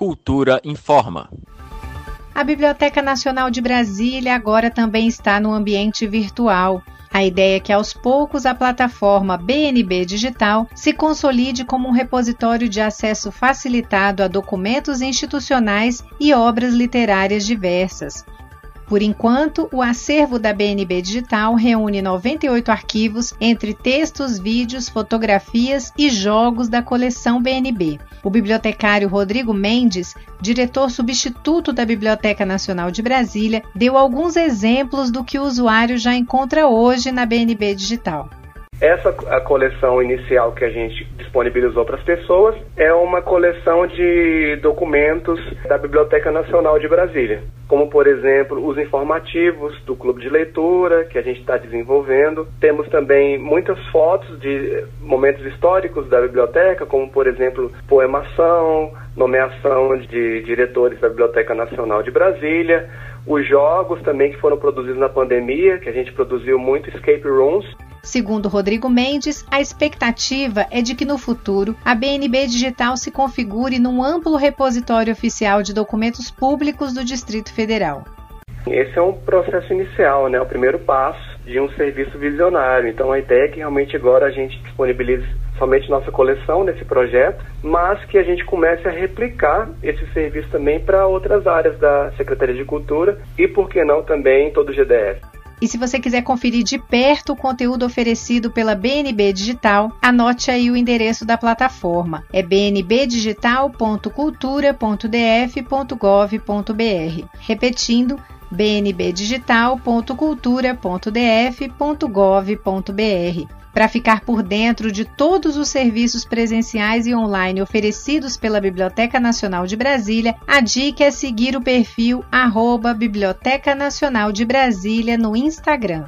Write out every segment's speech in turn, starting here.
Cultura informa. A Biblioteca Nacional de Brasília agora também está no ambiente virtual. A ideia é que aos poucos a plataforma BNB Digital se consolide como um repositório de acesso facilitado a documentos institucionais e obras literárias diversas. Por enquanto, o acervo da BNB Digital reúne 98 arquivos entre textos, vídeos, fotografias e jogos da coleção BNB. O bibliotecário Rodrigo Mendes, diretor substituto da Biblioteca Nacional de Brasília, deu alguns exemplos do que o usuário já encontra hoje na BNB Digital. Essa a coleção inicial que a gente disponibilizou para as pessoas é uma coleção de documentos da Biblioteca Nacional de Brasília, como por exemplo os informativos do clube de leitura que a gente está desenvolvendo. Temos também muitas fotos de momentos históricos da biblioteca, como por exemplo poemação, nomeação de diretores da Biblioteca Nacional de Brasília, os jogos também que foram produzidos na pandemia, que a gente produziu muito escape rooms Segundo Rodrigo Mendes, a expectativa é de que no futuro a BNB Digital se configure num amplo repositório oficial de documentos públicos do Distrito Federal. Esse é um processo inicial, né? o primeiro passo de um serviço visionário. Então a ideia é que realmente agora a gente disponibilize somente nossa coleção nesse projeto, mas que a gente comece a replicar esse serviço também para outras áreas da Secretaria de Cultura e, por que não, também todo o GDF. E se você quiser conferir de perto o conteúdo oferecido pela BNB Digital, anote aí o endereço da plataforma. É bnbdigital.cultura.df.gov.br. Repetindo, bnbdigital.cultura.df.gov.br. Para ficar por dentro de todos os serviços presenciais e online oferecidos pela Biblioteca Nacional de Brasília, a dica é seguir o perfil arroba Biblioteca Nacional de Brasília no Instagram.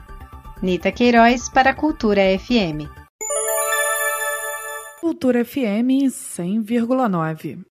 Nita Queiroz para a Cultura FM. Cultura FM 100,9.